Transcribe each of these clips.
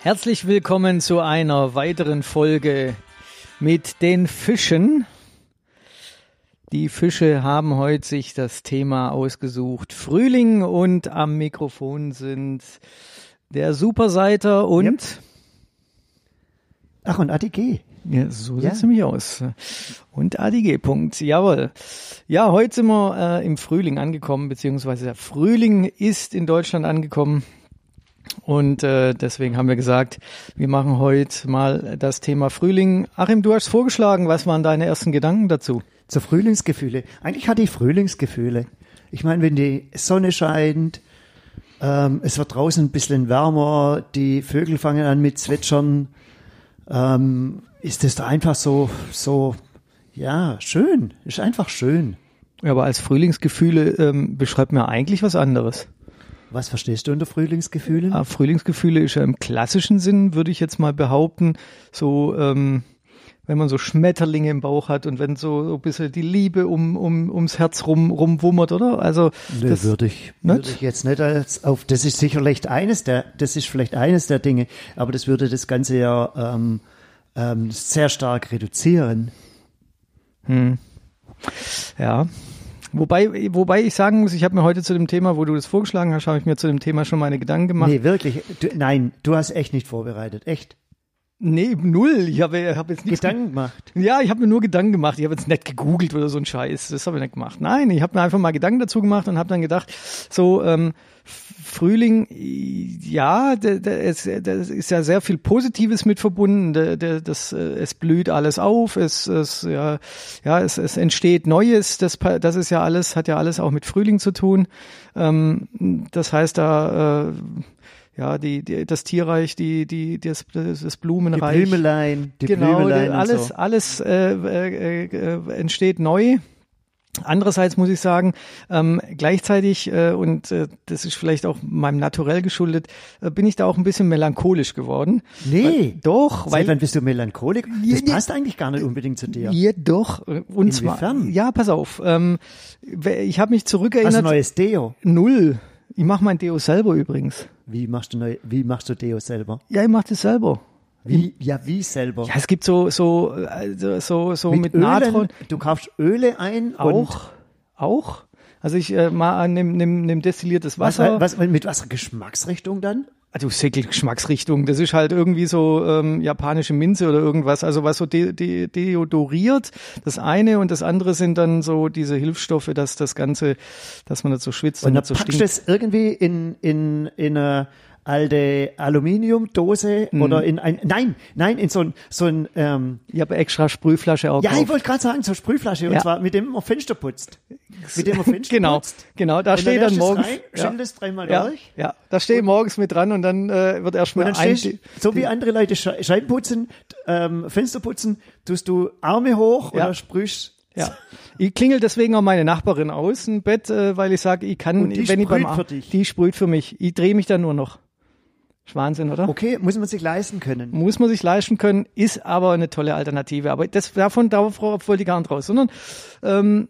Herzlich willkommen zu einer weiteren Folge mit den Fischen. Die Fische haben heute sich das Thema ausgesucht. Frühling und am Mikrofon sind der Superseiter und Yep. Ach, und ADG. ja, so Ja. sieht's nämlich aus. Und ADG. Punkt. Jawohl. Ja, heute sind wir äh, im Frühling angekommen, beziehungsweise der Frühling ist in Deutschland angekommen. Und äh, deswegen haben wir gesagt, wir machen heute mal das Thema Frühling. Achim, du hast vorgeschlagen, was waren deine ersten Gedanken dazu? Zu Frühlingsgefühle. Eigentlich hatte ich Frühlingsgefühle. Ich meine, wenn die Sonne scheint, ähm, es wird draußen ein bisschen wärmer, die Vögel fangen an mit Zwitschern, ähm, ist das da einfach so, so, ja, schön. Ist einfach schön. Ja, aber als Frühlingsgefühle ähm, beschreibt mir eigentlich was anderes. Was verstehst du unter Frühlingsgefühlen? Ah, Frühlingsgefühle ist ja im klassischen Sinn, würde ich jetzt mal behaupten, so ähm, wenn man so Schmetterlinge im Bauch hat und wenn so, so ein bisschen die Liebe um, um, ums Herz rum, rumwummert, oder? Also Nee, das, würde ich, würde ich jetzt nicht als auf, das ist sicherlich eines der, das ist vielleicht eines der Dinge, aber das würde das Ganze ja ähm, ähm, sehr stark reduzieren. ja. Wobei, wobei ich sagen muss, ich habe mir heute zu dem Thema, wo du das vorgeschlagen hast, habe ich mir zu dem Thema schon meine Gedanken gemacht. Nee, wirklich. Du, nein, du hast echt nicht vorbereitet. Echt. Nee, null. Ich habe hab jetzt nichts Gedanken gemacht. Ja, ich habe mir nur Gedanken gemacht. Ich habe jetzt nicht gegoogelt oder so ein Scheiß. Das habe ich nicht gemacht. Nein, ich habe mir einfach mal Gedanken dazu gemacht und habe dann gedacht, so ähm, Frühling, ja, da, da, ist ja sehr viel Positives mit verbunden. Da, da, das, äh, es blüht alles auf, es, es, ja, ja, es, es entsteht Neues. Das, das ist ja alles, hat ja alles auch mit Frühling zu tun. Ähm, das heißt, da äh, ja, die, die, das Tierreich, die, die, das, das das Die Blumenreich. Blümelein, die genau, Blümelein alles, so. alles äh, äh, äh, entsteht neu. Andererseits muss ich sagen, ähm, gleichzeitig, äh, und äh, das ist vielleicht auch meinem Naturell geschuldet, äh, bin ich da auch ein bisschen melancholisch geworden. Nee. Weil, doch, Seit weil wann bist du Melancholik? Ja, Das ja. passt eigentlich gar nicht unbedingt zu dir. Ja, doch. äh, Und zwar, Inwiefern? ja, pass auf. Ähm, ich habe mich zurückerinnert. neues Deo? Null. Ich mache mein Deo selber übrigens. Wie machst du neu, wie machst du Deo selber? Ja, ich mache das selber. Wie, ja, wie selber? Ja, es gibt so so also so so mit, Ölen, Natron Du kaufst Öle ein auch auch. Also ich äh, mal nimm, nimm, nimm destilliertes was, Wasser. was, mit was Geschmacksrichtung dann? Also Säckel Geschmacksrichtung, das ist halt irgendwie so ähm, japanische Minze oder irgendwas, also was so de de deodoriert, das eine und das andere sind dann so diese Hilfsstoffe, dass das Ganze, dass man nicht so schwitzt Und und, dann nicht so packst du stinkt. es irgendwie in, in, in eine alte Aluminiumdose Mhm. oder in ein, nein, nein, in so ein, so ein, ähm, Ich habe extra Sprühflasche auch ja, ich drauf. wollte gerade sagen, so Sprühflasche, und Ja. zwar mit dem man Fenster putzt. Mit dem man Fenster Genau, putzt. genau, da Und steht dann dann morgens, rein, ja, es dreimal ja, durch. ja, da steht morgens mit dran und dann äh, wird Und erstmal dann ein, stehst so wie andere Leute Sche- Scheiben putzen, ähm, Fenster putzen, tust du Arme hoch Ja. oder sprühst. Ja. Ich klingel deswegen auch meine Nachbarin aus im Bett, äh, weil ich sage, ich kann, Und die wenn ich beim sprüht Ar- für dich? die sprüht für mich. Ich drehe mich dann nur noch. Ist Wahnsinn, oder? Okay, muss man sich leisten können. Muss man sich leisten können, ist aber eine tolle Alternative. Aber das davon darauf wollte ich gar nicht raus, sondern ähm,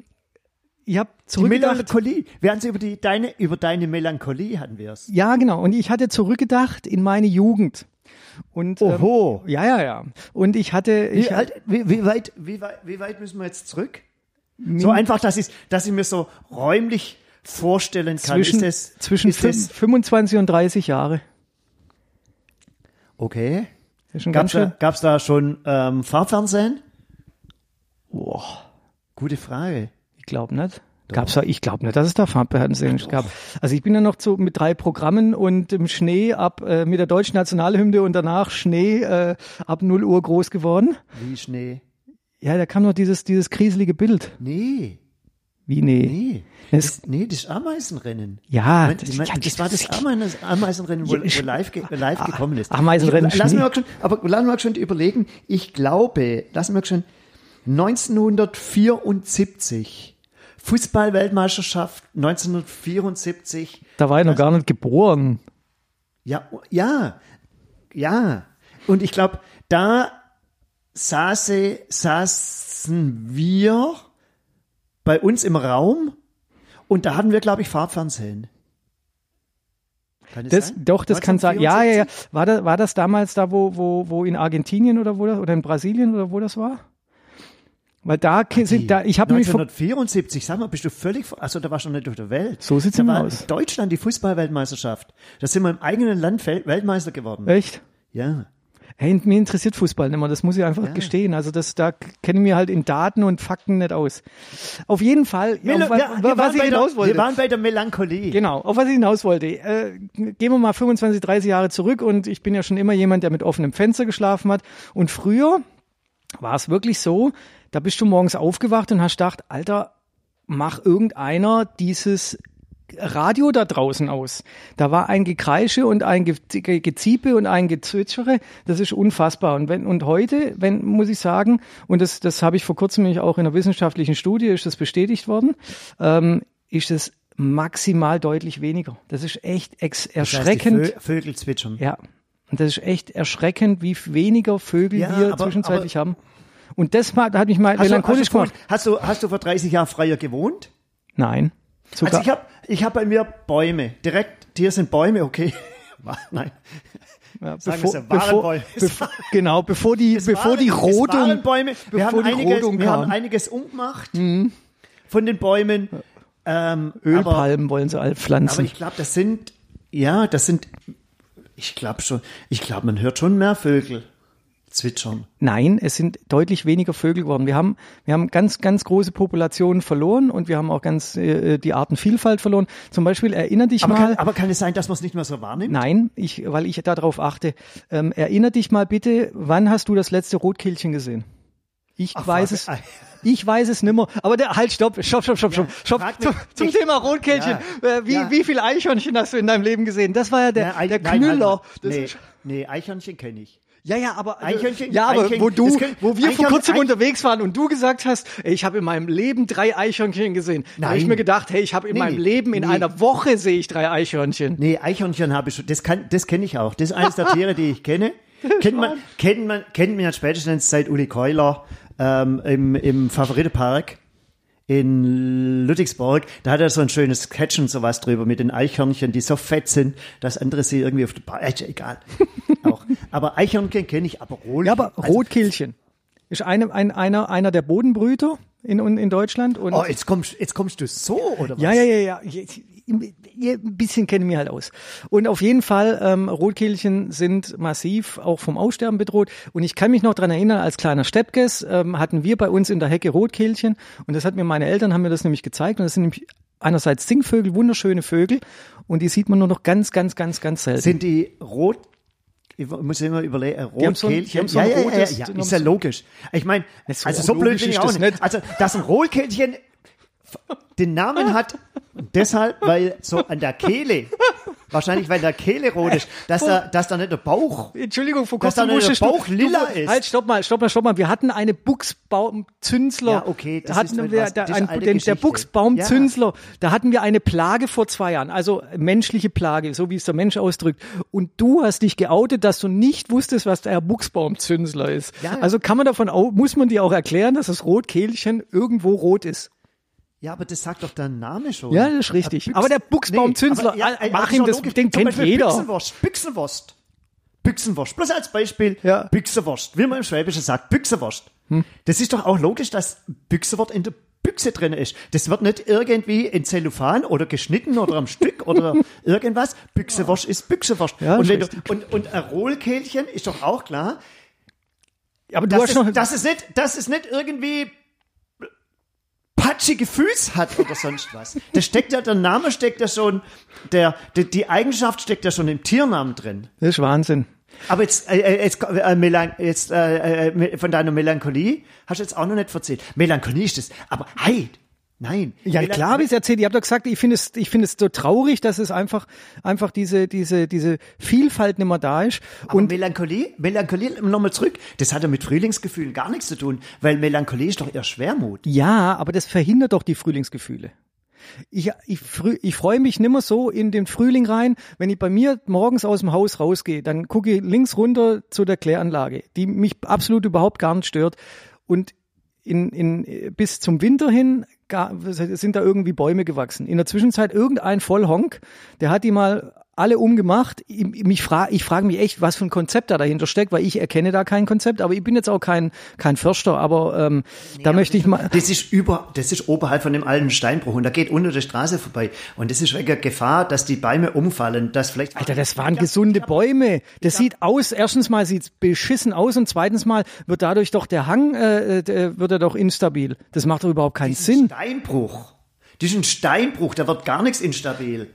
ich habe Die zurückgedacht. Melancholie. Wir hatten über die, deine, über deine Melancholie hatten wir es. Ja, genau. Und ich hatte zurückgedacht in meine Jugend. Und ähm, Oho. ja, ja, ja. Und ich hatte, ich, Wie, alt, wie, wie, weit, wie, weit, wie weit müssen wir jetzt zurück? So einfach, dass ich, dass ich mir so räumlich vorstellen kann. zwischen, ist das, zwischen ist das, 25 und 30 Jahre. Okay. Ist schon Gab's ganz da, schon ähm, Fahrfernsehen? Boah. Gute Frage. Ich glaube nicht. Gab's da, ich glaube nicht, dass es da Farbfernsehen gab. Also ich bin ja noch so mit drei Programmen und im Schnee ab äh, mit der deutschen Nationalhymne und danach Schnee äh, ab 0 Uhr groß geworden. Wie Schnee? Ja, da kam noch dieses dieses kriselige Bild. Nee, Wie nee. nee. Es- Das, nee, das Ameisenrennen. Ja, Ich mein, ja, das war das Ameisen- Ameisenrennen, wo, wo live, ge, live Ah, gekommen ist. Ameisenrennen, Ich, lass mir schon, aber lass mir schon überlegen, ich glaube, lass mir schon 1974 Fußball-Weltmeisterschaft 1974. Da war ich noch gar nicht geboren. Ja, ja, ja. Und ich glaube, da saße, saßen wir bei uns im Raum und da hatten wir, glaube ich, Farbfernsehen. Kann das, Das, doch, das kann sein. Ja, ja, ja. 1974? War das, war das damals da, wo, wo, wo in Argentinien oder wo das, oder in Brasilien oder wo das war? Weil da sind, da, ich habe nämlich vor, 1974, sag mal, bist du völlig, also da warst du noch nicht auf der Welt. So sieht's da immer war aus. Deutschland die Fußballweltmeisterschaft. Da sind wir im eigenen Land Weltmeister geworden. echt? Ja. Hey, mir interessiert Fußball nicht mehr, das muss ich einfach Ja. gestehen. Also das, da kenne ich mir halt in Daten und Fakten nicht aus. Auf jeden Fall, Wir, auf, wir, was waren ich hinaus der, wollte. wir waren bei der Melancholie. Genau, auf was ich hinaus wollte. Äh, gehen wir mal 25, 30 Jahre zurück und ich bin ja schon immer jemand, der mit offenem Fenster geschlafen hat. Und früher war es wirklich so, da bist du morgens aufgewacht und hast gedacht, Alter, mach irgendeiner dieses Radio da draußen aus. Da war ein Gekreische und ein Ge Ge Geziepe und ein Gezwitschere. Das ist unfassbar. Und wenn, und heute, wenn, muss ich sagen, und das, das habe ich vor kurzem nämlich auch in einer wissenschaftlichen Studie, ist das bestätigt worden, ähm, ist es maximal deutlich weniger. Das ist echt ex Das heißt, erschreckend. Vö- Vögel zwitschern. Ja. Und das ist echt erschreckend, wie weniger Vögel Ja, wir aber- zwischenzeitlich haben. Und das hat mich mal Hast du, hast, melancholisch du, vor- gemacht. hast, du, hast du vor 30 Jahren freier gewohnt? Nein. Sogar, Also ich habe ich hab bei mir Bäume. Direkt, hier sind Bäume, okay. Nein. ja, sagen bevor, es, bevor, bevor, genau, bevor die, Es bevor waren- die Rodung, Bäume. Wir, haben einiges, Rodung wir haben kam. Mhm. einiges umgemacht von den Bäumen. Ähm, aber, Ölpalmen wollen sie all aber pflanzen. ich glaube, das sind, ja, das sind, ich glaube schon, ich glaube, man hört schon mehr Vögel zwitschern. Nein, es sind deutlich weniger Vögel geworden. Wir haben, wir haben ganz, ganz große Populationen verloren und wir haben auch ganz äh, die Artenvielfalt verloren. Zum Beispiel erinner dich Aber mal. kann, aber kann es sein, dass man es nicht mehr so wahrnimmt? Nein, ich, weil ich darauf achte. Ähm, erinner dich mal bitte, wann hast du das letzte Rotkehlchen gesehen? Ich Ach, weiß frage- es. Ich weiß es nimmer. Aber der, halt, stopp, stopp, stopp, stopp, stopp, stopp. Zum, zum Thema Rotkehlchen. Ja, Äh, wie, ja. wie viel Eichhörnchen hast du in deinem Leben gesehen? Das war ja der, Ja, Eich- der nein, Knüller. halt Das mal. nee, nee, Eichhörnchen kenne ich. Ja, ja, aber, Eichhörnchen- ja, aber Eichhörnchen- wo du, können- wo wir vor kurzem unterwegs waren und du gesagt hast, ey, ich habe in meinem Leben drei Eichhörnchen gesehen. Da habe ich mir gedacht, hey, ich habe in Nee, meinem nee, Leben in nee. einer Woche sehe ich drei Eichhörnchen. Nee, Eichhörnchen habe ich schon. Das kann, das kenne ich auch. Das ist eines der Tiere, die ich kenne. kennt man, kennt man, kennt man ja spätestens seit Uli Keuler ähm, im, im Favoritepark in Ludwigsburg. Da hat er so ein schönes Sketch und sowas drüber mit den Eichhörnchen, die so fett sind, dass andere sie irgendwie auf der Bar, egal. auch. Aber Eichhörnchen kenne ich, aber Rot. Ja, aber also, Rotkehlchen ist eine, ein, einer, einer der Bodenbrüter in, in Deutschland. Und Oh, jetzt kommst, jetzt kommst du so, oder was? ja, ja, ja, ja. Ein bisschen kenne ich mich halt aus. Und auf jeden Fall, ähm, Rotkehlchen sind massiv auch vom Aussterben bedroht. Und ich kann mich noch dran erinnern, als kleiner Steppkes ähm, hatten wir bei uns in der Hecke Rotkehlchen. Und das hat mir meine Eltern, haben mir das nämlich gezeigt. Und das sind nämlich einerseits Singvögel, wunderschöne Vögel. Und die sieht man nur noch ganz, ganz, ganz, ganz selten. Sind die rot? Ich muss immer überlegen, haben so ein- Rotkehlchen. so ja, ja, ja, ja, ist ja logisch. Ich meine, So also so blöd bin ich auch nicht. Also, dass ein Rotkehlchen den Namen hat, deshalb, weil so an der Kehle, wahrscheinlich weil der Kehle rot ist, dass da, dass da nicht der Bauch, Entschuldigung, vor Dass kurzem da der musstest du- Bauch lila ist. Halt, stopp mal, stopp mal, stopp mal. Wir hatten eine Buchsbaumzünsler. Ja, okay, das da ist hatten halt wir, was. da, Das ist ein, den, der. Buchsbaumzünsler, da hatten wir eine Plage vor zwei Jahren, also menschliche Plage, so wie es der Mensch ausdrückt. Und du hast dich geoutet, dass du nicht wusstest, was der Buchsbaumzünsler ist. Ja. Also kann man davon, muss man dir auch erklären, dass das Rotkehlchen irgendwo rot ist. Ja, aber das sagt doch der Name schon. Ja, das ist richtig. Büchs- Aber der Buchsbaumzünsler, Nee, aber, ja, Achim, ist das- logisch. den Zum kennt Beispiel jeder. Büchsenwurst, Büchsenwurst. Büchsenwurst. Bloß als Beispiel. Ja. Büchsenwurst. Wie man im Schwäbischen sagt, Büchsenwurst. Hm. Das ist doch auch logisch, dass Büchsenwurst in der Büchse drin ist. Das wird nicht irgendwie in Zellophan oder geschnitten oder am Stück oder irgendwas. Büchsenwurst ist Büchsenwurst. Ja, und, ist wenn du, und, und ein Rohlkehlchen ist doch auch klar, Aber hast es, noch, dass es nicht, dass es nicht irgendwie patschige Füße hat oder sonst was. Das steckt ja, der Name steckt ja schon, der, die, die Eigenschaft steckt ja schon im Tiernamen drin. das ist Wahnsinn. Aber jetzt, äh, äh, jetzt, äh, Melan jetzt äh, äh, von deiner Melancholie hast du jetzt auch noch nicht erzählt. Melancholie ist das, aber hey, nein. Ja, klar habe ich erzählt. Ich habe doch gesagt, ich finde es, ich finde es so traurig, dass es einfach, einfach diese, diese, diese Vielfalt nicht mehr da ist. Aber Und Melancholie, Melancholie, nochmal zurück, das hat ja mit Frühlingsgefühlen gar nichts zu tun, weil Melancholie ist doch eher Schwermut. ja, aber das verhindert doch die Frühlingsgefühle. Ich, ich, ich freue mich nimmer so in den Frühling rein, wenn ich bei mir morgens aus dem Haus rausgehe, dann gucke ich links runter zu der Kläranlage, die mich absolut überhaupt gar nicht stört. Und in, in, bis zum Winter hin gar, sind da irgendwie Bäume gewachsen. In der Zwischenzeit irgendein Vollhonk, der hat die mal alle umgemacht. Ich, mich fra ich frage mich echt, was für ein Konzept da dahinter steckt, weil ich erkenne da kein Konzept, aber ich bin jetzt auch kein, kein Förster, aber ähm, da möchte ich mal. Das ist über, das ist oberhalb von dem alten Steinbruch und da geht unter der Straße vorbei. Und das ist wegen Gefahr, dass die Bäume umfallen, dass vielleicht. Alter, das waren gesunde Bäume. Das sieht aus, erstens mal sieht's beschissen aus und zweitens mal wird dadurch doch der Hang, äh, äh, wird er doch instabil. Das macht doch überhaupt keinen Sinn. Steinbruch. Das ist ein Steinbruch, da wird gar nichts instabil.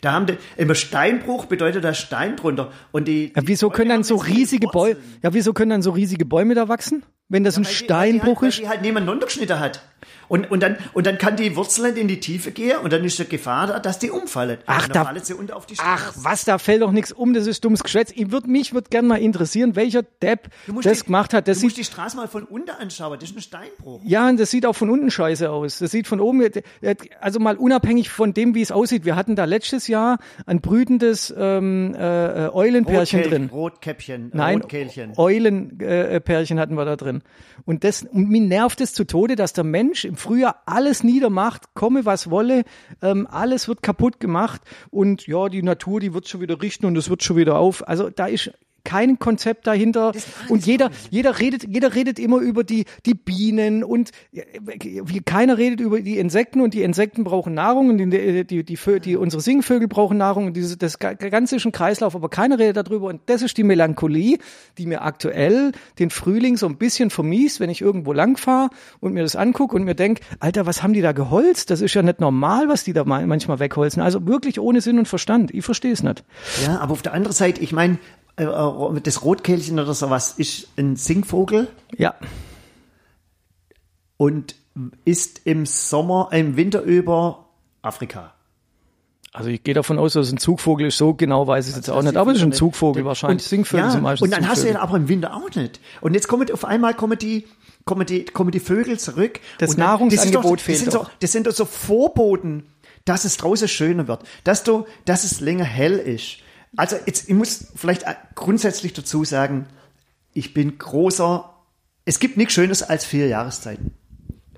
Da haben die, immer Steinbruch bedeutet da Stein drunter. Und die, Ja, wieso die können dann so riesige Bäume, ja, wieso können dann so riesige Bäume da wachsen? Wenn das ein Weil die- Steinbruch ist? die halt, Weil die halt niemand runtergeschnitten hat. Und, und, dann, und dann kann die Wurzel in die Tiefe gehen und dann ist die Gefahr da, dass die umfallen. Ach, da- fallen sie unter auf die Ach, was, da fällt doch nichts um, das ist dummes Geschwätz. Ich würd, mich würde gerne mal interessieren, welcher Depp das die, gemacht hat. Das du musst sieht, die Straße mal von unten anschauen. Das ist ein Steinbruch. ja, und das sieht auch von unten scheiße aus. Das sieht von oben, also mal unabhängig von dem, wie es aussieht. Wir hatten da letztes Jahr ein brütendes ähm, äh, äh, Eulenpärchen Rotkehl- drin. Rotkäppchen, äh, Nein, Rotkehlchen. Eulenpärchen äh, Pärchen hatten wir da drin. Und das, und mir nervt es zu Tode, dass der Mensch im Frühjahr alles niedermacht, komme was wolle, ähm, alles wird kaputt gemacht und ja, die Natur, die wird schon wieder richten und es wird schon wieder auf. Also da ist kein Konzept dahinter. Und jeder jeder redet jeder redet immer über die die Bienen und äh, wie keiner redet über die Insekten und die Insekten brauchen Nahrung und die die die, die unsere Singvögel brauchen Nahrung und dieses das ga- ganze ist ein Kreislauf aber keiner redet darüber. Und das ist die Melancholie die mir aktuell den Frühling so ein bisschen vermiest wenn ich irgendwo lang fahre und mir das angucke und mir denk Alter was haben die da geholzt? Das ist ja nicht normal was die da ma- manchmal wegholzen. Also wirklich ohne Sinn und Verstand. Ich verstehe es nicht. Ja, aber auf der anderen Seite, ich meine, das Rotkehlchen oder sowas ist ein Singvogel ja und ist im Sommer, im Winter über Afrika. Also ich gehe davon aus, dass ein Zugvogel ist. So genau weiß ich es jetzt auch nicht. Aber es ist ein Zugvogel wahrscheinlich. Singvögel ja, sind meistens Und dann hast du Zugvögel. ja aber im Winter auch nicht. Und jetzt kommen auf einmal kommen die, kommen die, kommen die Vögel zurück. Das und dann, Nahrungsangebot das fehlt sind doch, doch. Das sind doch so Vorboten, dass es draußen schöner wird, dass du, dass es länger hell ist. Also jetzt, ich muss vielleicht grundsätzlich dazu sagen, ich bin großer, es gibt nichts Schönes als vier Jahreszeiten.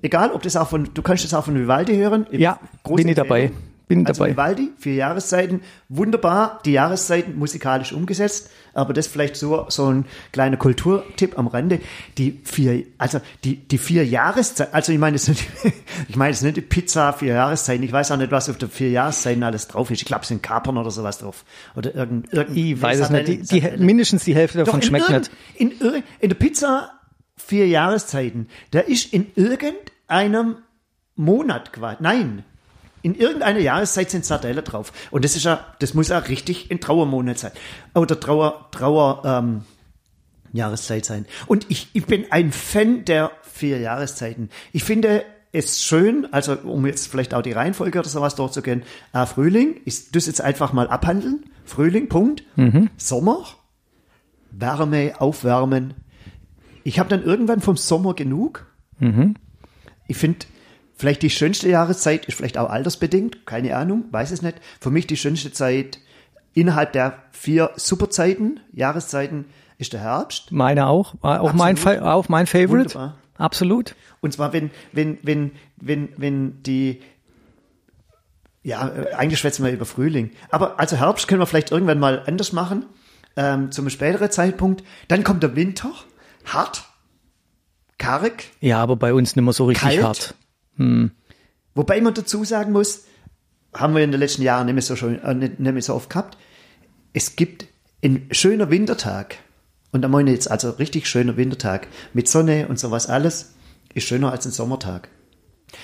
Egal, ob das auch von, du kannst das auch von Vivaldi hören. Ja, bin ich dabei. Empfehlung. Bin also dabei. Vivaldi, vier Jahreszeiten, wunderbar, die Jahreszeiten musikalisch umgesetzt, aber das vielleicht so, so ein kleiner Kulturtipp am Rande. Die vier, also die, die vier Jahreszeiten, also ich meine es nicht, ich meine es nicht die Pizza vier Jahreszeiten, ich weiß auch nicht, was auf der vier Jahreszeiten alles drauf ist. Ich glaube, es sind Kapern oder sowas drauf. Oder irgend, irgend Ich weiß es nicht. Die, die, mindestens die Hälfte davon Doch, schmeckt irgend- nicht. in, in der Pizza vier Jahreszeiten, da ist in irgendeinem Monat quasi, nein, in irgendeiner Jahreszeit sind Sardellen drauf. Und das ist ja, das muss ja richtig ein Trauermonat sein. Oder Trauer, Trauer, ähm, Jahreszeit sein. Und ich, ich bin ein Fan der vier Jahreszeiten. Ich finde es schön, also um jetzt vielleicht auch die Reihenfolge oder sowas durchzugehen, äh, Frühling, ich das jetzt einfach mal abhandeln. Frühling, Punkt. Sommer, Wärme, Aufwärmen. Ich habe dann irgendwann vom Sommer genug. Ich finde, vielleicht die schönste Jahreszeit ist vielleicht auch altersbedingt, keine Ahnung, weiß es nicht. Für mich die schönste Zeit innerhalb der vier Superzeiten, Jahreszeiten, ist der Herbst. Meine auch. Auch mein, Absolut. Auch mein Favorite. Wunderbar. Absolut. Und zwar, wenn, wenn, wenn, wenn, wenn die, ja, äh, eigentlich schwätzen wir über Frühling. Aber also Herbst können wir vielleicht irgendwann mal anders machen, ähm, zum späteren Zeitpunkt. Dann kommt der Winter, hart, karg, Ja, aber bei uns nicht mehr so richtig Kalt? hart. Wobei man dazu sagen muss, haben wir in den letzten Jahren nicht mehr so, schön, äh, nicht, nicht mehr so oft gehabt, es gibt ein schöner Wintertag, und da meine ich jetzt also richtig schöner Wintertag, mit Sonne und sowas alles, ist schöner als ein Sommertag.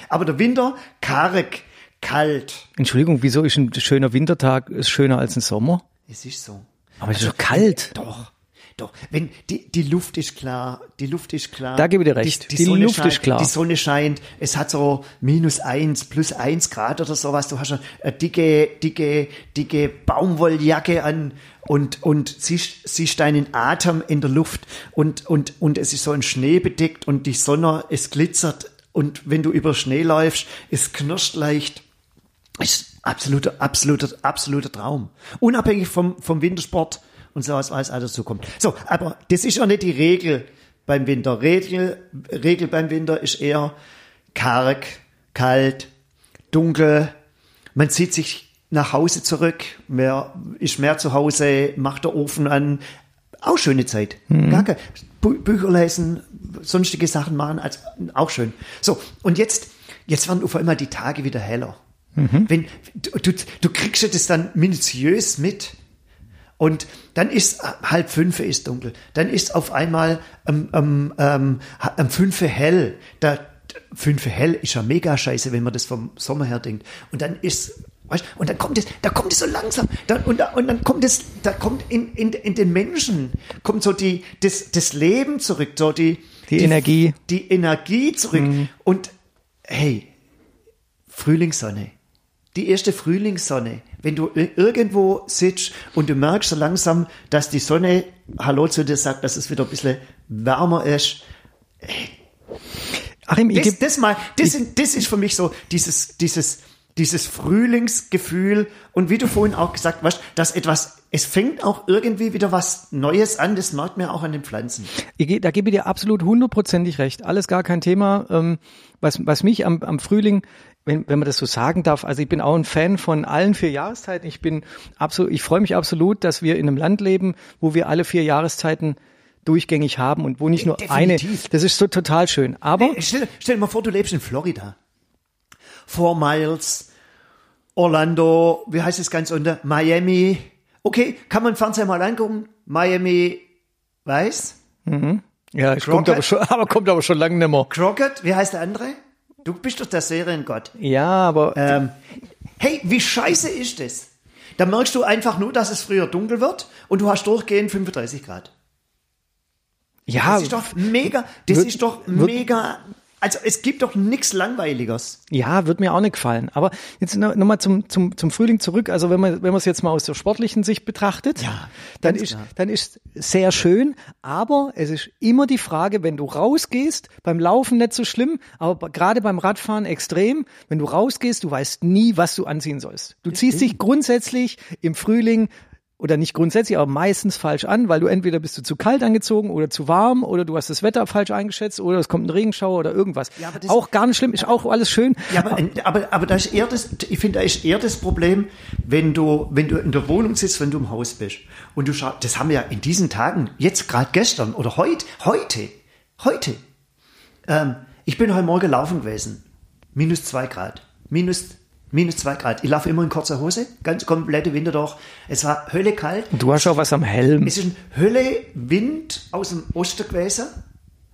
Aber der Winter, karg, kalt, Entschuldigung, wieso ist ein schöner Wintertag ist schöner als ein Sommer? es ist so. Aber es ist doch kalt. Doch, doch. Wenn die, die Luft ist klar, die Luft ist klar. Da gebe ich dir recht. Die Sonne Luft scheint, ist klar. Die Sonne scheint. Es hat so minus eins, plus eins Grad oder sowas. Du hast eine dicke, dicke, dicke Baumwolljacke an und, und siehst, siehst deinen Atem in der Luft und, und, und es ist so ein Schnee bedeckt und die Sonne, es glitzert und wenn du über Schnee läufst, es knirscht leicht ist absoluter, absoluter, absoluter Traum. Unabhängig vom, vom Wintersport und so was alles dazu kommt. So, aber das ist ja nicht die Regel beim Winter. Regel, Regel beim Winter ist eher karg, kalt, dunkel. Man zieht sich nach Hause zurück, mehr, ist mehr zu Hause, macht der Ofen an. Auch schöne Zeit. Mhm. Gar kein, Bü Bücher lesen, sonstige Sachen machen, also auch schön. So, und jetzt, jetzt werden auf einmal die Tage wieder heller. Mhm. Wenn, du, du, du kriegst ja das dann minutiös mit. Und dann ist halb fünf ist dunkel. Dann ist auf einmal ähm, ähm, ähm, um fünf hell. Da, fünf hell ist ja mega scheiße, wenn man das vom Sommer her denkt. Und dann ist, weißt, und dann kommt es, da kommt es so langsam. Dann, und, da, und dann kommt es, da kommt in, in, in den Menschen, kommt so die, das, das Leben zurück, so die, Die Energie. Die Energie zurück. Und hey, Frühlingssonne. Die erste Frühlingssonne. Wenn du ir- irgendwo sitzt und du merkst so langsam, dass die Sonne Hallo zu dir sagt, dass es wieder ein bisschen wärmer ist. Achim, ich Das, geb, das, mal, das, sind, das ist für mich so dieses, dieses, dieses Frühlingsgefühl. Und wie du vorhin auch gesagt hast, dass etwas, es fängt auch irgendwie wieder was Neues an. Das merkt man auch an den Pflanzen. da gebe ich dir absolut hundertprozentig recht. Alles gar kein Thema. Ähm, was, was mich am, am Frühling, wenn, wenn man das so sagen darf, also ich bin auch ein Fan von allen vier Jahreszeiten. Ich bin absolut, ich freue mich absolut, dass wir in einem Land leben, wo wir alle vier Jahreszeiten durchgängig haben und wo nicht nur Definitiv. eine. Das ist so total schön. Aber Nee, stell, stell dir mal vor, du lebst in Florida. Four Miles, Orlando, wie heißt es ganz unter? Miami. Okay, kann man Fernseher mal angucken? Miami, weiß? ja, es kommt Crockett? aber schon, aber kommt aber schon lange nicht mehr. Crockett, wie heißt der andere? Du bist doch der Seriengott. Ja, aber Ähm, hey, wie scheiße ist das? Da merkst du einfach nur, dass es früher dunkel wird und du hast durchgehend 35 Grad. ja, Das ist doch mega, das wird- ist doch mega, also es gibt doch nichts Langweiliges. Ja, wird mir auch nicht gefallen. Aber jetzt nochmal noch mal zum, zum, zum Frühling zurück. Also wenn man, wenn man es jetzt mal aus der sportlichen Sicht betrachtet, Ja, dann ist, klar. dann ist sehr schön. Aber es ist immer die Frage, wenn du rausgehst, beim Laufen nicht so schlimm, aber gerade beim Radfahren extrem. Wenn du rausgehst, du weißt nie, was du anziehen sollst. Du ziehst dich grundsätzlich im Frühling oder nicht grundsätzlich, aber meistens falsch an, weil du entweder bist du zu kalt angezogen oder zu warm oder du hast das Wetter falsch eingeschätzt oder es kommt ein Regenschauer oder irgendwas. Ja, aber das- auch gar nicht schlimm, ist auch alles schön. Ja, aber, aber, aber da ist eher das, ich finde, da ist eher das Problem, wenn du, wenn du in der Wohnung sitzt, wenn du im Haus bist. Und du schaust, das haben wir ja in diesen Tagen, jetzt gerade gestern oder heute, heute, heute. Ähm, ich bin heute Morgen laufen gewesen. Minus zwei Grad. Minus, minus zwei Grad. Ich laufe immer in kurzer Hose, ganz komplette Winter durch. Es war Hölle kalt. Du hast auch was am Helm. Es ist ein Hölle Wind aus dem Osten gewesen.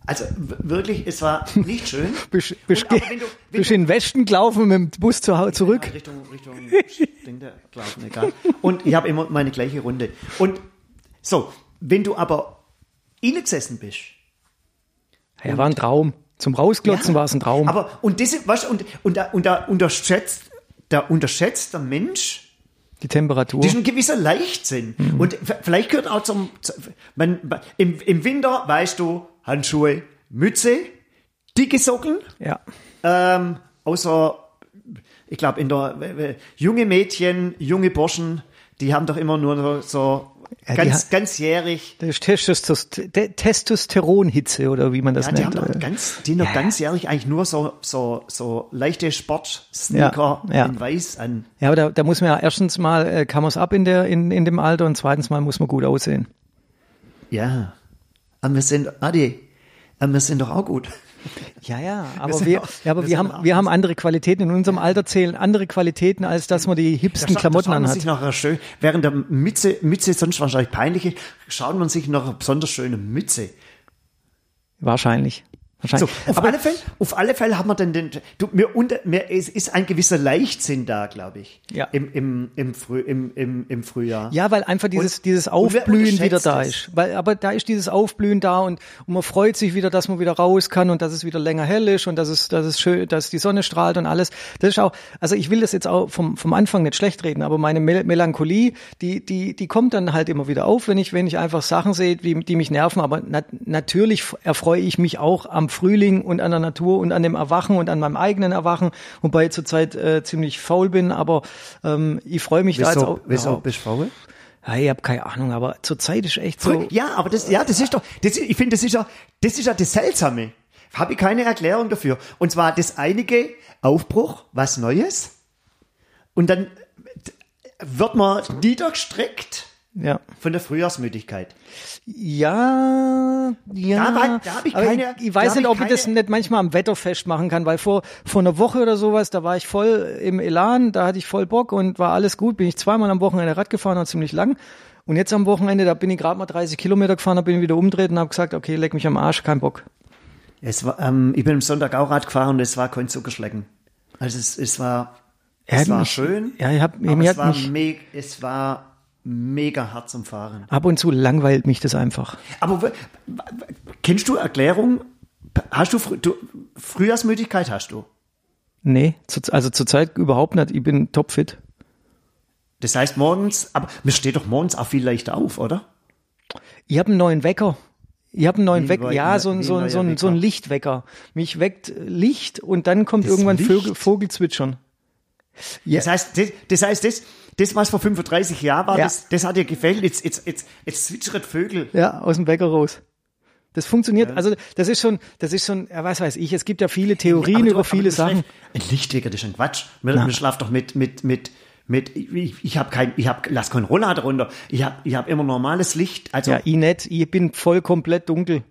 Also wirklich, es war nicht schön. Bist, bist, Und wenn du- wenn bist in den Westen gelaufen mit dem Bus zu, zurück? Ja, Richtung, Richtung, Ding der Glauben, egal. Und ich habe immer meine gleiche Runde. Und so, wenn du aber innen gesessen bist, Ja, war ein Traum. Zum Rausglotzen Ja, war es ein Traum. aber, und das, weißt, du, und, und, da, und da unterschätzt, da unterschätzt der Mensch, die Temperatur. das ist ein gewisser Leichtsinn. Und v- vielleicht gehört auch zum, zu- man, im, im Winter, weißt du, Handschuhe, Mütze, dicke Socken, Ja. Ähm, außer, ich glaube, in der junge Mädchen, junge Burschen, die haben doch immer nur so Ja, ganz, ganzjährig. Testosteronhitze oder wie man das Ja, die haben nennt. Äh, ganz, die noch ja. ganzjährig eigentlich nur so, so, so leichte Sportsneaker ja. in weiß an. Ja, aber da, da muss man ja erstens mal, äh, kann man es ab in, der, in, in dem Alter und zweitens mal muss man gut aussehen. Ja. Aber wir sind, Adi, aber wir sind doch auch gut. Ja, ja, aber wir, auch- ja, aber wir wir, haben, auch- wir haben andere Qualitäten. In unserem Alter zählen andere Qualitäten, als dass man die hipsten Da scha- Klamotten anhat. sich noch schön, während der Mütze, Mütze sonst wahrscheinlich peinlich ist, schaut man sich noch eine besonders schöne Mütze. Wahrscheinlich. So, auf aber alle Fälle, auf alle Fälle hat man dann den, du, mir unter, mir, es ist ein gewisser Leichtsinn da, glaube ich. Ja. Im, im, im, Früh, im, im, im Frühjahr. Ja, weil einfach dieses, Und- dieses Aufblühen wieder da ist. Weil, aber da ist dieses Aufblühen da und, und man freut sich wieder, dass man wieder raus kann und dass es wieder länger hell ist und dass es, dass es schön, dass die Sonne strahlt und alles. Das ist auch, also ich will das jetzt auch vom, vom Anfang nicht schlecht reden, aber meine Mel Melancholie, die, die, die kommt dann halt immer wieder auf, wenn ich, wenn ich einfach Sachen sehe, die, die mich nerven. Aber nat natürlich erfreue ich mich auch am Frühling und an der Natur und an dem Erwachen und an meinem eigenen Erwachen, wobei ich zurzeit äh, ziemlich faul bin, aber ähm, ich freue mich da jetzt Wieso, auch. wieso ja, bist du faul? ja, ich habe keine Ahnung, aber zurzeit ist echt so. Ja, aber das, ja, das ist doch, das, ich finde, das ist ja, das ist ja das Seltsame. Habe ich keine Erklärung dafür. Und zwar das einige Aufbruch, was Neues. Und dann wird man niedergestreckt Ja. von der Frühjahrsmüdigkeit. Ja, ja. Da war- da hab ich keine- ich, ich weiß nicht, ich ob ich das nicht manchmal am Wetter festmachen kann, weil vor, vor einer Woche oder sowas, da war ich voll im Elan, da hatte ich voll Bock und war alles gut. Bin ich zweimal am Wochenende Rad gefahren und ziemlich lang. Und jetzt am Wochenende, da bin ich gerade mal 30 Kilometer gefahren, da bin ich wieder umdreht und habe gesagt, okay, leck mich am Arsch, kein Bock. Es war, ähm, ich bin am Sonntag auch Rad gefahren und es war kein Zuckerschlecken. Also es, es war, es war mich- schön, Ja, ich hab, aber es war, mich, es war mega hart zum Fahren. ab und zu langweilt mich das einfach. Aber kennst du Erklärung? Hast du, du Frühjahrsmüdigkeit hast du? Nee, zu, also zurzeit überhaupt nicht. Ich bin topfit. Das heißt morgens, aber mir steht doch morgens auch viel leichter auf, oder? Ich habe einen neuen Wecker. Ich habe einen neuen Wecker. Ja, so ein, so ein, so ein, so ein Wecker. Lichtwecker. Mich weckt Licht und dann kommt Das irgendwann Licht? Vögel, Vogelzwitschern. Ja. Das heißt, das, das heißt, das, das, was vor 35 Jahren war, Ja. das, das hat dir gefällt. Jetzt, jetzt, jetzt, jetzt zwitschert Vögel. Ja, aus dem Wecker raus. Das funktioniert, also das ist schon, das ist schon, ja, was weiß ich, es gibt ja viele Theorien Aber über aber viele du Sachen. Ein Lichtwecker, das ist ein Quatsch. Man, man schlaft doch mit, mit, mit, mit, ich, ich habe kein, ich habe, lass keinen Rollader runter. Ich habe, ich habe immer normales Licht. Also, Ja, ich nicht, ich bin voll komplett dunkel.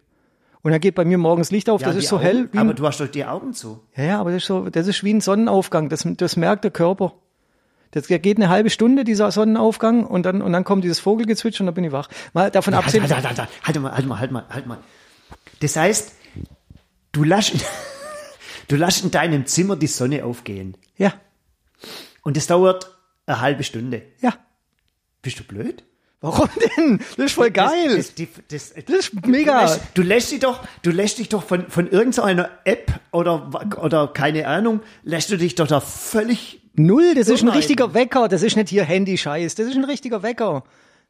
Und dann geht bei mir morgens Licht auf, ja, das ist so Augen, hell. Wie aber du hast doch die Augen zu. ja, ja, aber das ist so, das ist wie ein Sonnenaufgang, das, das merkt der Körper. Das geht eine halbe Stunde, dieser Sonnenaufgang, und dann, und dann kommt dieses Vogelgezwitscher und dann bin ich wach. Mal davon Halt, absehen. halt, halt, halt, halt, halt mal, halt mal, halt mal, halt mal. Das heißt, du lässt, du lässt in deinem Zimmer die Sonne aufgehen. Ja, Und das dauert eine halbe Stunde. ja. Bist du blöd? Warum denn? Das ist voll geil. Das, das, das, das, ist mega. Du lässt, du lässt dich doch, du lässt dich doch von, von irgendeiner App oder, oder keine Ahnung, lässt du dich doch da völlig, Null, das ist ein Nein. richtiger Wecker. Das ist nicht hier Handy-Scheiß. Das ist ein richtiger Wecker.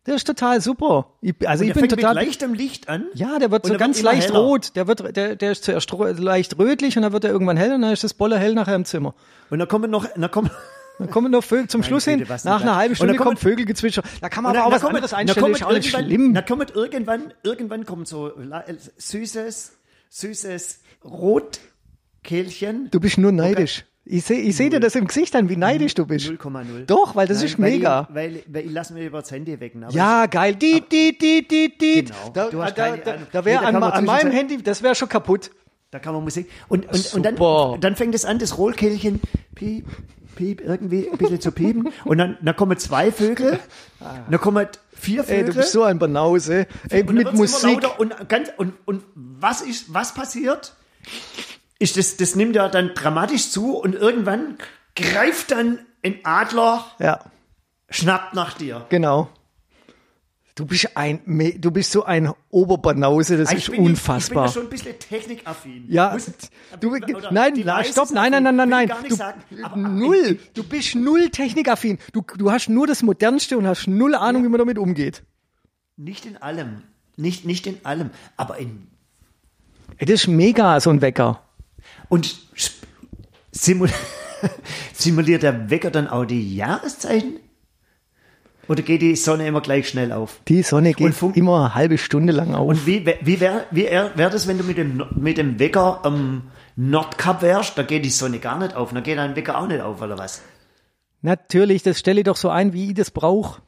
Das ist total super. Ich, also ich der bin fängt total. mit leichtem Licht an. Ja, der wird so ganz leicht heller. rot. Der wird, der, der ist zuerst leicht rötlich und dann wird er irgendwann hell und dann ist das Bolle hell nachher im Zimmer. Und dann kommen noch, dann kommen, Dann kommen noch Vögel zum Schluss Güte, hin. Nach einer halben Und Stunde kommt Vögelgezwitscher. Da kann man aber auch was kommt- anderes einstellen. kommt Ist auch nicht irgendwann- schlimm. Dann kommt irgendwann, irgendwann kommt so la- süßes, süßes Rotkehlchen. Du bist nur neidisch. Ich sehe ich seh dir das im Gesicht an, wie neidisch du bist. 0,0. Doch, weil das Nein, ist mega. Weil, weil, weil ich lasse mir über das Handy wecken. Ja, geil. Die, die, die, die, die. Genau. Da, Du hast da, da, da Nee, wäre da an, an meinem Handy, das wäre schon kaputt. Da kann man Musik. Und, und, und dann, dann fängt es an, das Rollkehlchen piep, piep, irgendwie ein bisschen zu piepen. Und dann, dann kommen zwei Vögel, dann kommen vier Ey, Vögel. du bist so ein Banause. Ey, und mit Musik. Und, ganz, und, und was ist, was passiert? Ist das, das nimmt ja dann dramatisch zu und irgendwann greift dann ein Adler, Ja, schnappt nach dir. genau. Du bist ein, du bist so ein Oberbanause, das Ich ist unfassbar. Ich bin ja schon ein bisschen technikaffin. Ja, Muss- du, nein, na, stopp, nein, nein, nein, nein, nein. Du, sagen, null. Du bist null technikaffin. Du, du hast nur das Modernste und hast null Ahnung, wie man damit umgeht. Nicht in allem. Nicht, nicht in allem. Aber in. Das ist mega, so ein Wecker. Und simul simuliert der Wecker dann auch die Jahreszeiten? Oder geht die Sonne immer gleich schnell auf? Die Sonne geht immer eine halbe Stunde lang auf. Und wie, wie wäre wie wär, das, wenn du mit dem, mit dem Wecker am Nordkap wärst? Da geht die Sonne gar nicht auf. Dann geht dein Wecker auch nicht auf, oder was? Natürlich, das stelle ich doch so ein, wie ich das brauche.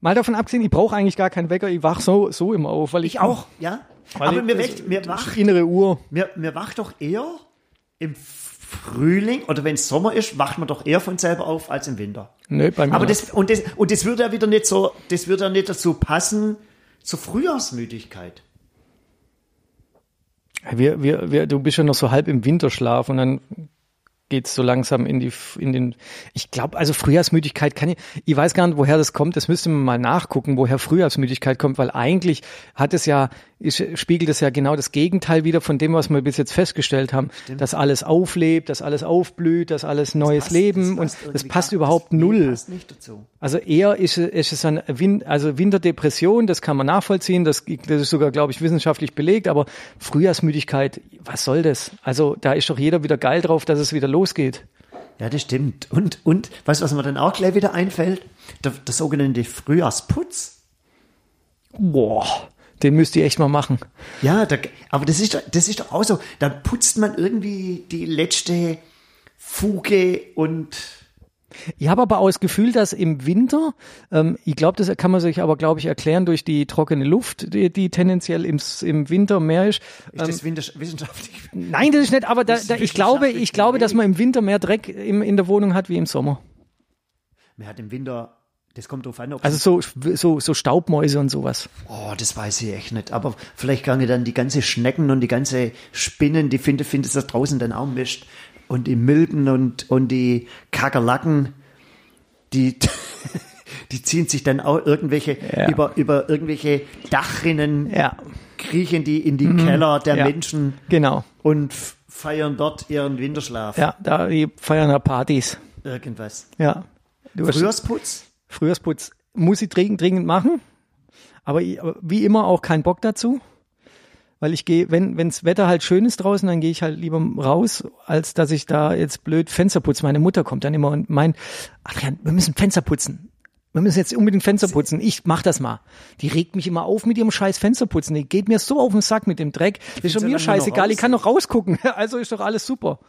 Mal davon abgesehen, ich brauche eigentlich gar keinen Wecker, ich wach so, so immer auf, weil ich, Ich auch, ja. Weil Aber ich- mir, das- weckt, mir, wacht, innere Uhr. mir, mir wacht doch eher im Frühling oder wenn es Sommer ist, wacht man doch eher von selber auf als im Winter. Nö, bei mir Aber nicht. das, und das, und das würde ja wieder nicht so, das würde ja nicht dazu passen, zur Frühjahrsmüdigkeit. Wir, wir, wir, du bist ja noch so halb im Winterschlaf und dann geht's so langsam in die in den ich glaube also Frühjahrsmüdigkeit kann ich ich weiß gar nicht woher das kommt das müsste man mal nachgucken woher Frühjahrsmüdigkeit kommt weil eigentlich hat es ja ist, spiegelt es ja genau das Gegenteil wieder von dem was wir bis jetzt festgestellt haben dass alles auflebt dass alles aufblüht dass alles neues Passt- Leben passt und das passt überhaupt nee, null Passt nicht dazu. also eher ist, es- ist es ein Win also Winterdepression, das kann man nachvollziehen, das, das ist sogar, glaube ich, wissenschaftlich belegt, aber Frühjahrsmüdigkeit, was soll das? Also da ist doch jeder wieder geil drauf, dass es wieder losgeht. Ja, das stimmt. Und, und, weißt du, was mir dann auch gleich wieder einfällt? Der, der sogenannte Frühjahrsputz. Boah, den müsst ihr echt mal machen. Ja, da, aber das ist, doch- das ist doch auch so. Da putzt man irgendwie die letzte Fuge und Ich habe aber auch das Gefühl, dass im Winter, ähm, ich glaube, das kann man sich aber, glaube ich, erklären durch die trockene Luft, die, die tendenziell im, im Winter mehr ist. Ist das wissenschaftlich? Nein, das ist nicht, aber da, da, ich glaube, ich glaube, dass man im Winter mehr Dreck im, in der Wohnung hat wie im Sommer. Man hat im Winter, das kommt drauf an, Also so, so, so Staubmäuse und sowas. Oh, das weiß ich echt nicht. Aber vielleicht gange dann die ganze Schnecken und die ganze Spinnen, die finde, findest du draußen dann auch mischt. Und die Milben und, und die Kakerlaken, die, die ziehen sich dann auch irgendwelche, Ja. über, über irgendwelche Dachrinnen, Ja, kriechen die in die Keller der ja. Menschen genau. und feiern dort ihren Winterschlaf. Ja, da die feiern ja Partys. Irgendwas. Ja. Du hast- Frühjahrsputz? Frühjahrsputz muss ich dringend, dringend machen, aber ich, wie immer auch keinen Bock dazu, weil ich gehe, wenn wenns Wetter halt schön ist draußen, dann gehe ich halt lieber raus, als dass ich da jetzt blöd Fenster putze. Meine Mutter kommt dann immer und meint, Adrian, wir müssen Fenster putzen. Wir müssen jetzt unbedingt Fenster putzen. Ich mach das mal. Die regt mich immer auf mit ihrem scheiß Fensterputzen. Die geht mir so auf den Sack mit dem Dreck. Das ist schon mir scheißegal. Ich kann noch rausgucken. Also ist doch alles super.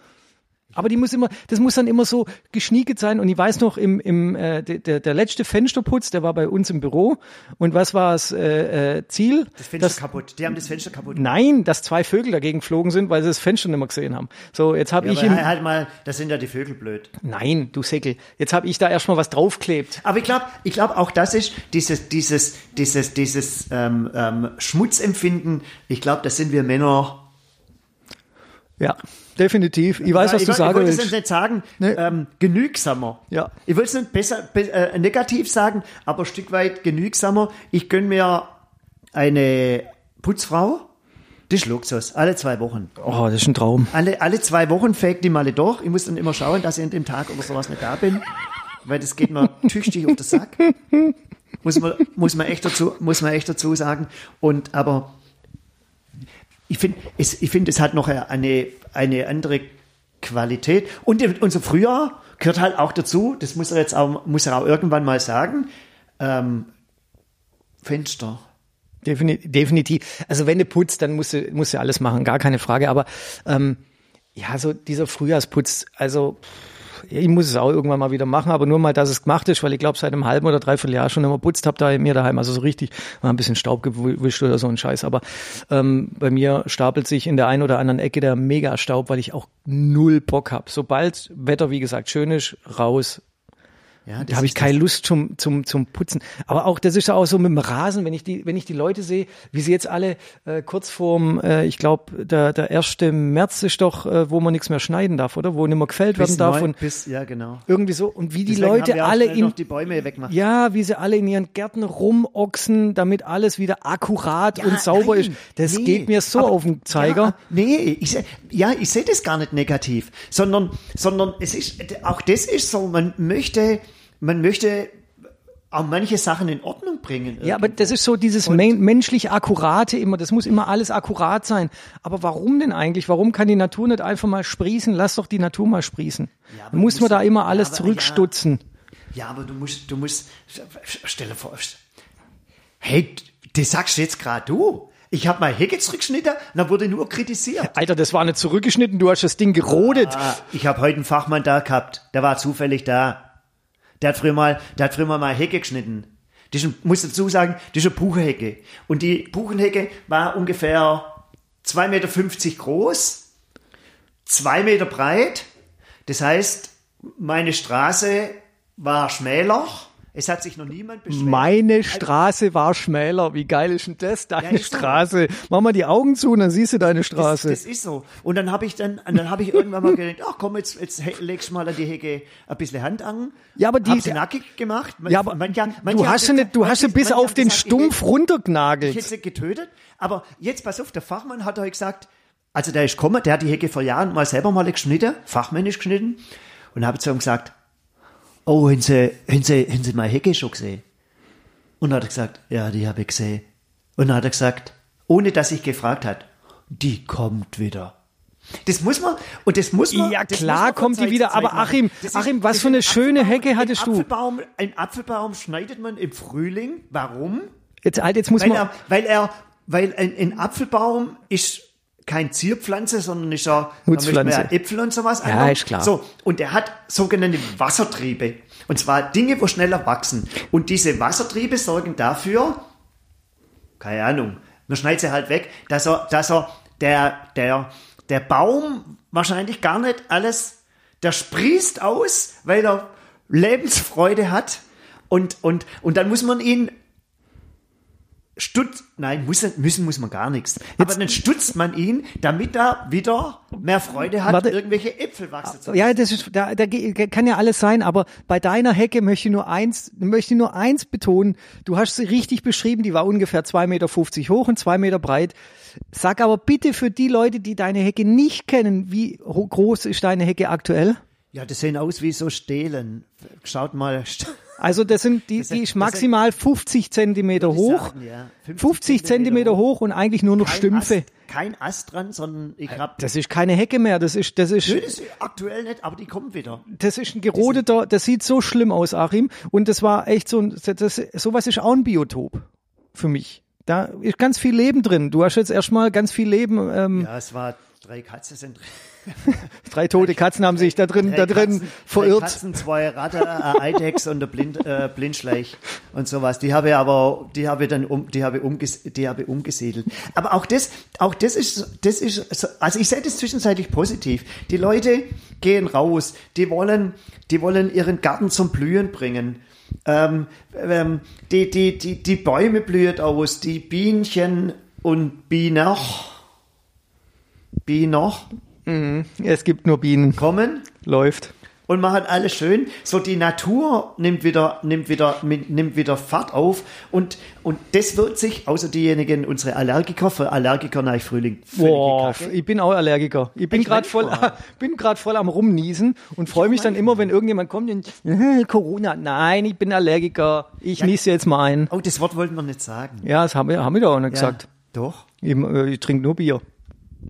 Aber die muss immer, das muss dann immer so geschnieket sein. Und ich weiß noch, im, im äh, der, der, letzte Fensterputz, der war bei uns im Büro. Und was war das äh, äh, Ziel? Das Fenster kaputt. Die haben das Fenster kaputt. Nein, dass zwei Vögel dagegen geflogen sind, weil sie das Fenster nicht mehr gesehen haben. So, jetzt habe Ja, ich aber ihm. halt mal, das sind ja die Vögel blöd. Nein, du Säckel. Jetzt habe ich da erstmal was draufklebt. Aber ich glaube, ich glaube auch das ist dieses, dieses, dieses, dieses ähm, ähm, Schmutzempfinden. Ich glaube, das sind wir Männer. Ja, definitiv. Ich weiß, was ich, du sagen ich wollte es willst. nicht sagen, Nee. ähm, genügsamer. Ja. Ich will es nicht besser, be äh, negativ sagen, aber ein Stück weit genügsamer. Ich gönn mir eine Putzfrau. Das ist Luxus. Alle zwei Wochen. Oh, das ist ein Traum. Alle, alle zwei Wochen fegt die mal durch. Ich muss dann immer schauen, dass ich an dem Tag oder sowas nicht da bin. Weil das geht mir tüchtig auf den Sack. Muss man, muss man echt dazu, muss man echt dazu sagen. Und, aber, ich finde, es, ich es hat noch eine, eine andere Qualität. Und unser Frühjahr gehört halt auch dazu. Das muss er jetzt auch, muss er auch irgendwann mal sagen. Ähm, Fenster. Definitiv. Also wenn du putzt, dann musst du, musst du alles machen, gar keine Frage. Aber ähm, ja, so dieser Frühjahrsputz, also pff, ich muss es auch irgendwann mal wieder machen, aber nur mal, dass es gemacht ist, weil ich glaube, seit einem halben oder dreiviertel Jahr schon immer putzt habe da mir daheim. Also so richtig mal ein bisschen Staub gewischt oder so ein Scheiß. Aber ähm, bei mir stapelt sich in der einen oder anderen Ecke der Megastaub, weil ich auch null Bock hab. Sobald Wetter, wie gesagt, schön ist, raus, Ja, da habe ich keine Lust zum, zum, zum Putzen. Aber auch, das ist ja auch so mit dem Rasen, wenn ich die, wenn ich die Leute sehe, wie sie jetzt alle äh, kurz vorm, äh, ich glaube, der, der 1. März ist doch, äh, wo man nichts mehr schneiden darf, oder? Wo nicht mehr gefällt werden bis darf neun, und bis, ja, genau. irgendwie so. Und wie die Deswegen Leute alle in, die Bäume wegmachen. ja, wie sie alle in ihren Gärten rumochsen, damit alles wieder akkurat und sauber nein, ist. Das nee, geht mir so aber- auf den Zeiger. Ja, nee, ich, ja, ich sehe das gar nicht negativ, sondern, sondern es ist, auch das ist so, man möchte, man möchte auch manche Sachen in Ordnung bringen. Ja, aber das ist so dieses men menschlich Akkurate immer, das muss immer alles akkurat sein. Aber warum denn eigentlich? Warum kann die Natur nicht einfach mal sprießen? Lass doch die Natur mal sprießen. Ja, muss du man da immer ja, alles aber- zurückstutzen. Ja, aber du musst, du musst, stell dir vor, hey, das sagst jetzt gerade du. Ich habe mal Hecke zurückgeschnitten, und dann wurde nur kritisiert. Alter, das war nicht zurückgeschnitten, du hast das Ding gerodet. Ah, ich habe heute einen Fachmann da gehabt, der war zufällig da. Der hat früher mal, der hat früher mal mal Hecke geschnitten. Das ist, muss dazu sagen, das ist eine Buchenhecke. Und die Buchenhecke war ungefähr 2,50 Meter groß, 2 Meter breit. Das heißt, meine Straße war schmäler. Es hat sich noch niemand beschwert. Meine Straße war schmäler. Wie geil ist denn das? Deine so. Straße. Mach mal die Augen zu und dann siehst du deine Das, Straße. das ist so. Und dann habe ich dann, dann habe ich irgendwann mal gedacht, ach komm, jetzt, jetzt legst du mal an die Hecke ein bisschen Hand an. Ja, aber die- Hab sie nackig gemacht. Man- ja, aber manche- du manche hast sie nicht, du hast sie bis auf den gesagt, Stumpf hätte- Ich runtergenagelt. hätte sie getötet. Aber jetzt pass auf, der Fachmann hat euch gesagt, also der ist gekommen, der hat die Hecke vor Jahren mal selber mal geschnitten, fachmännisch geschnitten. Und habe zu ihm gesagt, oh, haben Sie, haben Sie, haben Sie meine Hecke schon gesehen? Und dann hat er gesagt, ja, die habe ich gesehen. Und dann hat er gesagt, ohne dass ich gefragt hat, die kommt wieder. Das muss man, und das muss man. Ja, klar man kommt die Zeit wieder, zu Zeit aber. Achim, ist- Achim, was für eine schöne. Hecke hattest ein du? Apfelbaum, ein Apfelbaum schneidet man im Frühling. Warum? Jetzt halt, jetzt muss Weil man. er, weil er, weil ein, ein Apfelbaum ist kein Zierpflanze, sondern ist ja Äpfel und sowas. Ja, ist klar. So, und er hat sogenannte Wassertriebe. Und zwar Dinge, wo schneller wachsen. Und diese Wassertriebe sorgen dafür, keine Ahnung, man schneidet sie halt weg, dass er, dass er, der, der, der Baum wahrscheinlich gar nicht alles, der sprießt aus, weil er Lebensfreude hat. Und, und, und dann muss man ihn stutz, nein, muss, müssen muss man gar nichts. Aber dann stutzt man ihn, damit er wieder mehr Freude hat, Warte. irgendwelche Äpfel wachsen zu Ja, das ist, da, da kann ja alles sein, aber bei deiner Hecke möchte ich nur eins, möchte nur eins betonen. Du hast sie richtig beschrieben, die war ungefähr 2,50 Meter hoch und zwei Meter breit. Sag aber bitte für die Leute, die deine Hecke nicht kennen, wie groß ist deine Hecke aktuell? Ja, das sehen aus wie so Stelen. Schaut mal. Also das sind, die, Das die ist maximal 50 Zentimeter hoch. sagen, ja. 50 50 Zentimeter hoch und eigentlich nur noch Kein Stümpfe. Ast, kein Ast dran, sondern ich hab. Das ist keine Hecke mehr, das ist, das ist, Nö, das ist aktuell nicht, aber die kommt wieder. das ist ein gerodeter, das sieht so schlimm aus, Achim. Und das war echt so ein, das, sowas ist auch ein Biotop für mich. Da ist ganz viel Leben drin. Du hast jetzt erstmal ganz viel Leben, ähm, Ja, es war drei Katzen sind drin. drei tote Katzen haben sich da drin, da Drei drin Katzen, Drei verirrt. Katzen, zwei Ratte, ein Eidechs und ein Blind, äh, Blindschleich und sowas. Die habe ich aber, die habe ich dann um, die habe ich umges, die habe ich umgesiedelt. Aber auch das, auch das ist, das ist, so- also ich sehe das zwischenzeitlich positiv. Die Leute gehen raus, die wollen, die wollen ihren Garten zum Blühen bringen. Ähm, ähm, die, die, die, die Bäume blühen aus, die Bienchen und Bienen, Bienen Es gibt nur Bienen. kommen Läuft. und machen alles schön. So die Natur nimmt wieder, nimmt wieder, nimmt wieder Fahrt auf und, und das wird sich, außer diejenigen, unsere Allergiker, für Allergiker nach Frühling. Boah, Kacke. ich bin auch Allergiker. Ich bin gerade voll, boah. bin gerade voll am rumniesen und freue mich dann immer, wenn irgendjemand kommt und äh, Corona. Nein, ich bin Allergiker. Ich niese jetzt mal ein. Oh, das Wort wollten wir nicht sagen. Ja, das haben wir, haben wir doch auch nicht gesagt. Doch. Ich, äh, ich trinke nur Bier.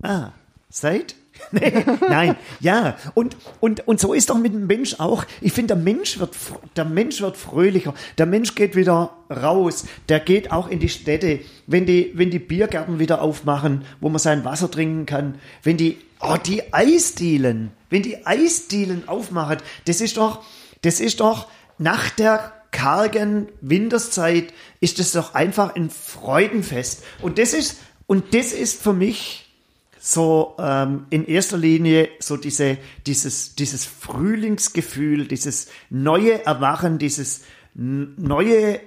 Ah, seid? Nee, Nein, ja. Und, und, und so ist doch mit dem Mensch auch. Ich finde, der Mensch wird, der Mensch wird fröhlicher. Der Mensch geht wieder raus. Der geht auch in die Städte. Wenn die, wenn die Biergärten wieder aufmachen, wo man sein Wasser trinken kann. Wenn die, oh, die Eisdielen. Wenn die Eisdielen aufmachen. Das ist doch, das ist doch nach der kargen Winterszeit ist das doch einfach ein Freudenfest. Und das ist, und das ist für mich, so ähm, in erster Linie so diese, dieses, dieses Frühlingsgefühl, dieses neue Erwachen, dieses neue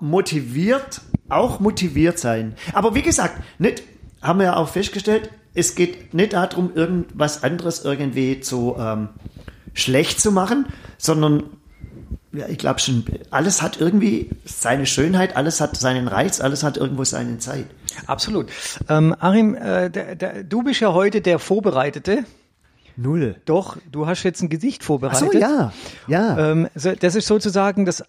motiviert, auch motiviert sein. Aber wie gesagt, nicht, haben wir ja auch festgestellt, es geht nicht darum, irgendwas anderes irgendwie zu ähm, schlecht zu machen, sondern ja, ich glaube schon, alles hat irgendwie seine Schönheit, alles hat seinen Reiz, alles hat irgendwo seine Zeit. Absolut. Ähm, Arim, äh, der, der, du bist ja heute der Vorbereitete. Null. Doch, du hast jetzt ein Gedicht Ach vorbereitet. so, ja, ja. Ähm, so- das ist sozusagen das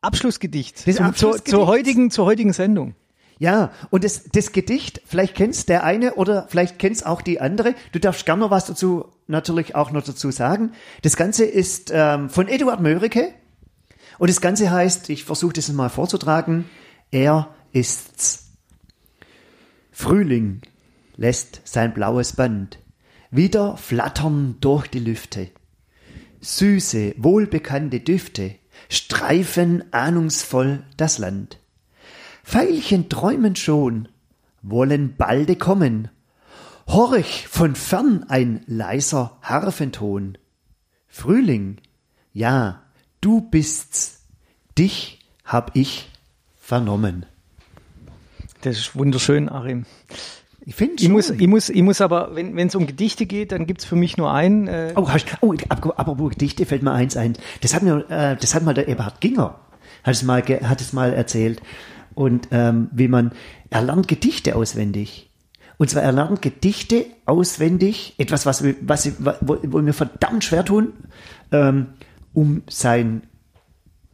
Abschlussgedicht, Das zum, Abschlussgedicht. Zur, zur, heutigen, zur heutigen Sendung. Ja, und das, das Gedicht, vielleicht kennst der eine oder vielleicht kennst auch die andere. Du darfst gerne noch was dazu, natürlich auch noch dazu sagen. Das Ganze ist ähm, von Eduard Mörike und das Ganze heißt, ich versuche das mal vorzutragen, er ist's. Frühling lässt sein blaues Band wieder flattern durch die Lüfte. Süße, wohlbekannte Düfte streifen ahnungsvoll das Land. Veilchen träumen schon, wollen balde kommen. Horch von fern ein leiser Harfenton. Frühling, ja, du bist's, dich hab ich vernommen. Das ist wunderschön, Arim. Ich finde Ich muss, ich muss, ich muss aber, wenn es um Gedichte geht, dann gibt's für mich nur einen. Äh, Oh, hast, oh ap- apropos Gedichte fällt mir eins ein. Das hat mir, äh, das hat mal der Eberhard Ginger, hat es mal, hat es mal erzählt. Und ähm, wie man, er lernt Gedichte auswendig. Und zwar er lernt Gedichte auswendig, etwas, was, wir- was, wo, wo wir verdammt schwer tun, ähm, um sein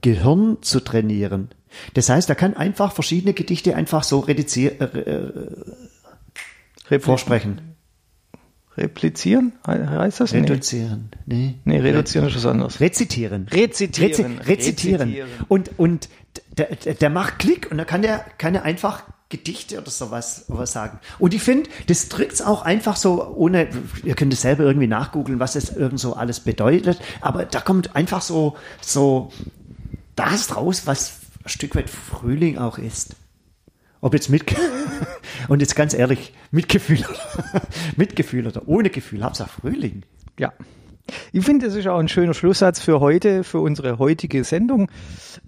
Gehirn zu trainieren. Das heißt, er kann einfach verschiedene Gedichte einfach so reduzieren, äh, repli- vorsprechen. Replizieren? He- Heißt das? Nee. Reduzieren. Nee. nee, reduzieren ist was anderes. Rezitieren. Rezitieren. Rezi rezitieren. Rezitieren. Und, und der, der, der macht Klick und dann kann der, kann er einfach Gedichte oder sowas was sagen. Und ich finde, das drückt auch einfach so, ohne, ihr könnt es selber irgendwie nachgoogeln, was es irgend so alles bedeutet, aber da kommt einfach so, so das raus, was ein Stück weit Frühling auch ist. Ob jetzt mit, und jetzt ganz ehrlich, mit Gefühl, mit Gefühl oder ohne Gefühl, Hauptsache Frühling. Ja. Ich finde, das ist auch ein schöner Schlusssatz für heute, für unsere heutige Sendung.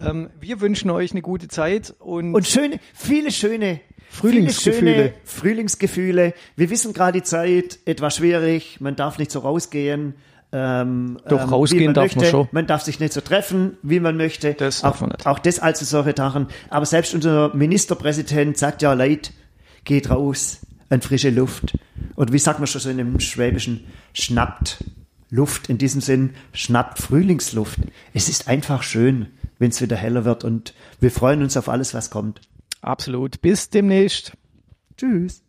Ähm, wir wünschen euch eine gute Zeit und, Und schöne, viele schöne Frühlingsgefühle. Viele schöne Frühlingsgefühle. Wir wissen gerade die Zeit, etwas schwierig, man darf nicht so rausgehen. Ähm, Doch, ähm, rausgehen man darf möchte. man schon. Man darf sich nicht so treffen, wie man möchte. Das auch, man nicht. auch das also solche Sachen. Aber selbst unser Ministerpräsident sagt ja, Leute, geht raus an frische Luft. Und wie sagt man schon so in dem Schwäbischen, schnappt Luft. In diesem Sinn, schnappt Frühlingsluft. Es ist einfach schön, wenn es wieder heller wird und wir freuen uns auf alles, was kommt. absolut. Bis demnächst. Tschüss.